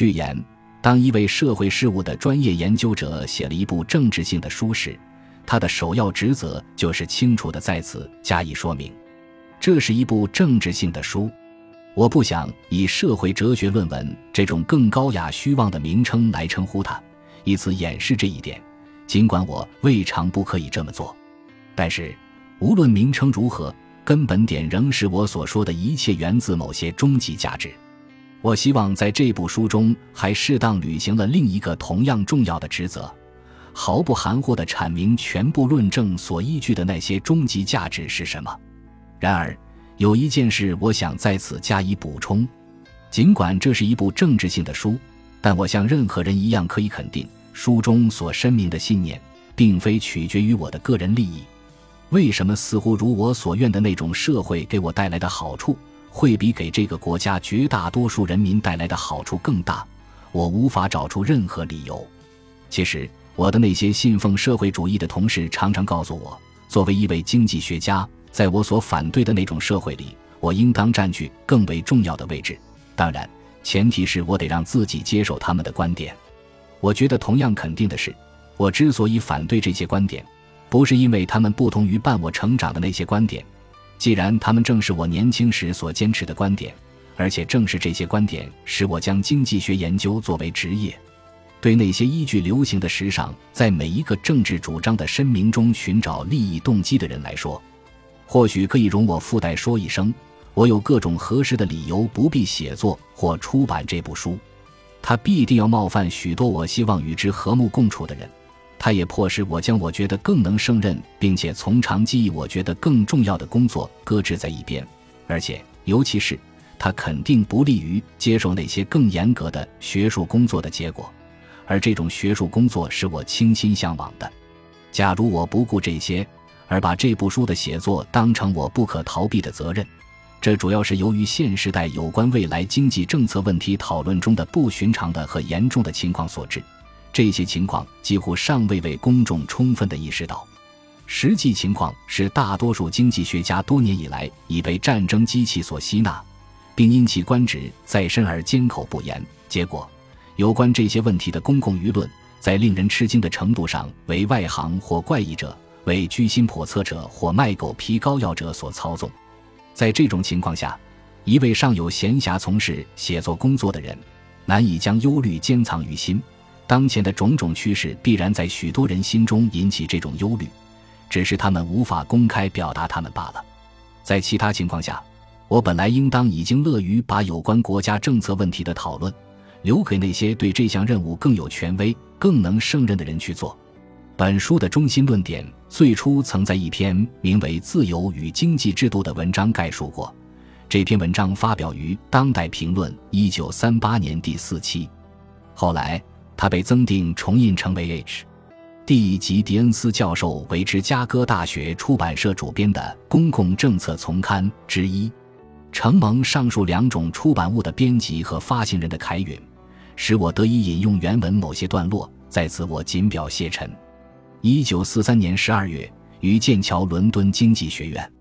序言：当一位社会事务的专业研究者写了一部政治性的书时，他的首要职责就是清楚地在此加以说明，这是一部政治性的书。我不想以社会哲学论文这种更高雅虚妄的名称来称呼它，以此掩饰这一点。尽管我未尝不可以这么做，但是无论名称如何，根本点仍是我所说的一切源自某些终极价值。我希望在这部书中还适当履行了另一个同样重要的职责。毫不含糊地阐明全部论证所依据的那些终极价值是什么。然而，有一件事我想在此加以补充。尽管这是一部政治性的书，但我像任何人一样可以肯定，书中所申明的信念，并非取决于我的个人利益。为什么似乎如我所愿的那种社会给我带来的好处，会比给这个国家绝大多数人民带来的好处更大？我无法找出任何理由。其实。我的那些信奉社会主义的同事常常告诉我，作为一位经济学家，在我所反对的那种社会里，我应当占据更为重要的位置。当然，前提是我得让自己接受他们的观点。我觉得同样肯定的是，我之所以反对这些观点，不是因为他们不同于伴我成长的那些观点，既然他们正是我年轻时所坚持的观点，而且正是这些观点使我将经济学研究作为职业。对那些依据流行的时尚，在每一个政治主张的声明中寻找利益动机的人来说，或许可以容我附带说一声：我有各种合适的理由不必写作或出版这部书。它必定要冒犯许多我希望与之和睦共处的人。它也迫使我将我觉得更能胜任并且从长计议我觉得更重要的工作搁置在一边。而且，尤其是，它肯定不利于接受那些更严格的学术工作的结果。而这种学术工作是我倾心向往的。假如我不顾这些，而把这部书的写作当成我不可逃避的责任，这主要是由于现时代有关未来经济政策问题讨论中的不寻常的和严重的情况所致。这些情况几乎尚未为公众充分的意识到。实际情况是，大多数经济学家多年以来已被战争机器所吸纳，并因其官职在身而缄口不言。结果。有关这些问题的公共舆论，在令人吃惊的程度上为外行或怪异者、为居心叵测者或卖狗皮膏药者所操纵。在这种情况下，一位尚有闲暇从事写作工作的人，难以将忧虑兼藏于心。当前的种种趋势必然在许多人心中引起这种忧虑，只是他们无法公开表达他们罢了。在其他情况下，我本来应当已经乐于把有关国家政策问题的讨论。留给那些对这项任务更有权威、更能胜任的人去做。本书的中心论点最初曾在一篇名为《自由与经济制度》的文章概述过。这篇文章发表于《当代评论》一九三八年第四期，后来他被增订重印成为 H.D. 及迪恩斯教授为芝加哥大学出版社主编的《公共政策丛刊》之一。承蒙上述两种出版物的编辑和发行人的开允。使我得以引用原文某些段落，在此我谨表谢陈。一九四三年十二月，于剑桥伦敦经济学院。